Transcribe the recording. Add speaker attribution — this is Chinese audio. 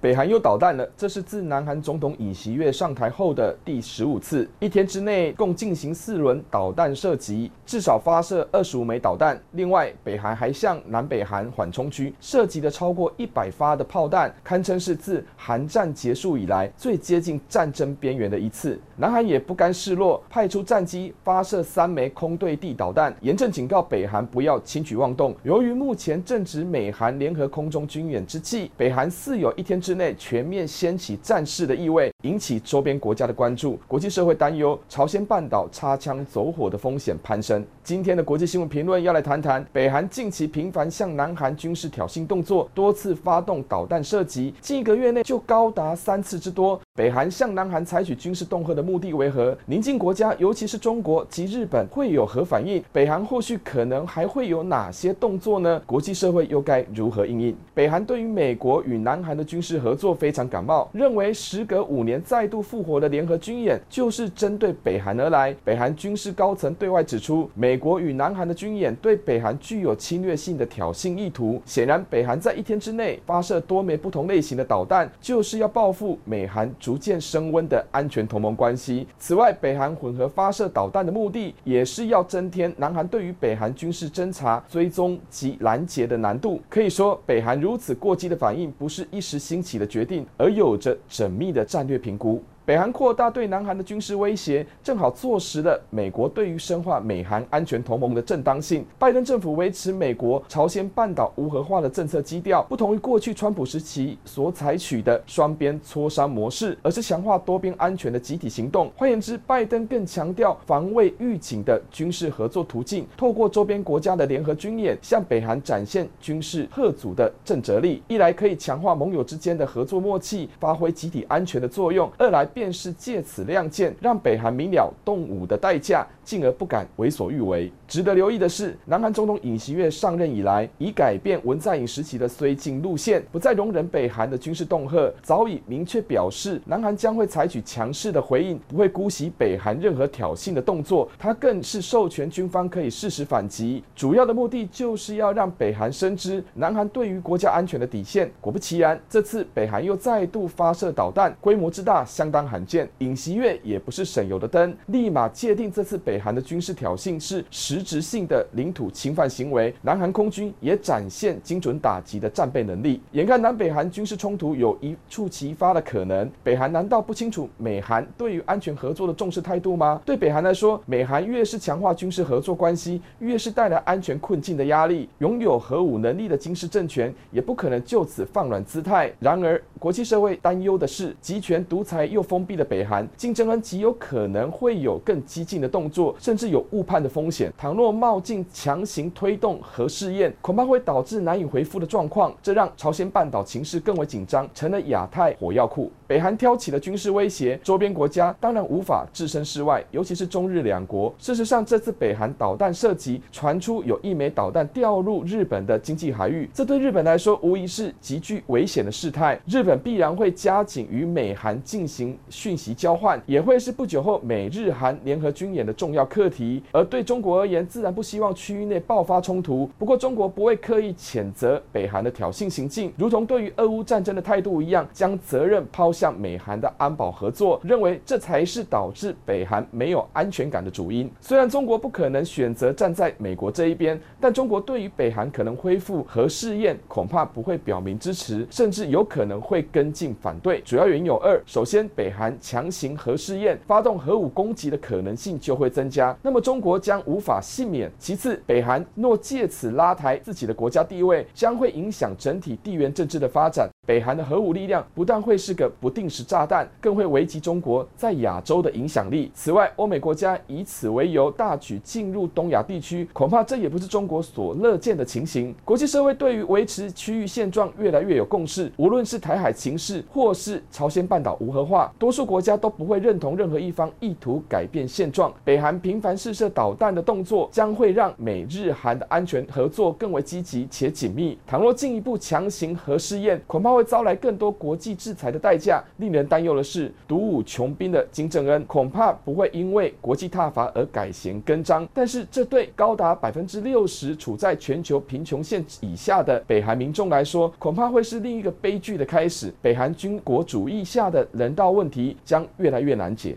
Speaker 1: 北韩又导弹了，这是自南韩总统尹锡悦上台后的第十五次，一天之内共进行四轮导弹射击，至少发射二十五枚导弹。另外，北韩还向南北韩缓冲区射击了超过一百发的炮弹，堪称是自韩战结束以来最接近战争边缘的一次。南韩也不甘示弱，派出战机发射三枚空对地导弹，严正警告北韩不要轻举妄动。由于目前正值美韩联合空中军演之际，北韩似有一天之内全面掀起战事的意味，引起周边国家的关注。国际社会担忧朝鲜半岛擦枪走火的风险攀升。今天的国际新闻评论要来谈谈，北韩近期频繁向南韩军事挑衅动作，多次发动导弹射击，近一个月内就高达三次之多。北韩向南韩采取军事恫吓的目的为何？邻近国家，尤其是中国及日本，会有何反应？北韩后续可能还会有哪些动作呢？国际社会又该如何应应？北韩对于美国与南韩的军事合作非常感冒，认为时隔五年再度复活的联合军演就是针对北韩而来。北韩军事高层对外指出，美国与南韩的军演对北韩具有侵略性的挑衅意图。显然，北韩在一天之内发射多枚不同类型的导弹，就是要报复美韩逐渐升温的安全同盟关系。此外，北韩混合发射导弹的目的，也是要增添南韩对于北韩军事侦察、追踪及拦截的难度。可以说，北韩如此过激的反应，不是一时兴起起的决定，而有着缜密的战略评估。北韩扩大对南韩的军事威胁，正好坐实了美国对于深化美韩安全同盟的正当性。拜登政府维持美国朝鲜半岛无核化的政策基调，不同于过去川普时期所采取的双边磋商模式，而是强化多边安全的集体行动。换言之，拜登更强调防卫预警的军事合作途径，透过周边国家的联合军演，向北韩展现军事吓阻的震慑力。一来可以强化盟友之间的合作默契，发挥集体安全的作用；二来，便是借此亮剑，让北韩明了动武的代价，进而不敢为所欲为。值得留意的是，南韩总统尹锡悦上任以来，已改变文在寅时期的绥靖路线，不再容忍北韩的军事恫吓，早已明确表示，南韩将会采取强势的回应，不会姑息北韩任何挑衅的动作。他更是授权军方可以适时反击，主要的目的就是要让北韩深知南韩对于国家安全的底线。果不其然，这次北韩又再度发射导弹，规模之大，相当罕见。尹锡悦也不是省油的灯，立马界定这次北韩的军事挑衅是实质性的领土侵犯行为。南韩空军也展现精准打击的战备能力。眼看南北韩军事冲突有一触即发的可能，北韩难道不清楚美韩对于安全合作的重视态度吗？对北韩来说，美韩越是强化军事合作关系，越是带来安全困境的压力。拥有核武能力的金氏政权也不可能就此放软姿态。然而，国际社会担忧的是，集权独裁又封闭的北韩。金正恩极有可能会有更激进的动作，甚至有误判的风险。倘若冒进强行推动核试验，恐怕会导致难以回复的状况，这让朝鲜半岛情势更为紧张，成了亚太火药库。北韩挑起了军事威胁，周边国家当然无法置身事外，尤其是中日两国。事实上，这次北韩导弹射击传出有一枚导弹掉入日本的经济海域，这对日本来说无疑是极具危险的事态。日本必然会加紧与美韩进行讯息交换，也会是不久后美日韩联合军演的重重要课题。而对中国而言，自然不希望区域内爆发冲突。不过，中国不会刻意谴责北韩的挑衅行径，如同对于俄乌战争的态度一样，将责任抛向美韩的安保合作，认为这才是导致北韩没有安全感的主因。虽然中国不可能选择站在美国这一边，但中国对于北韩可能恢复核试验，恐怕不会表明支持，甚至有可能会跟进反对。主要原因有二：首先，北韩强行核试验，发动核武攻击的可能性就会增增加，那么中国将无法幸免。其次，北韩若借此拉抬自己的国家地位，将会影响整体地缘政治的发展。北韩的核武力量不但会是个不定时炸弹，更会危及中国在亚洲的影响力。此外，欧美国家以此为由大举进入东亚地区，恐怕这也不是中国所乐见的情形。国际社会对于维持区域现状越来越有共识，无论是台海情势，或是朝鲜半岛无核化，多数国家都不会认同任何一方意图改变现状。北韩频繁试射导弹的动作，将会让美日韩的安全合作更为积极且紧密。倘若进一步强行核试验，恐怕会遭来更多国际制裁的代价。令人担忧的是，独武穷兵的金正恩恐怕不会因为国际挞伐而改弦更张。但是，这对高达百分之六十处在全球贫穷线以下的北韩民众来说，恐怕会是另一个悲剧的开始。北韩军国主义下的人道问题将越来越难解。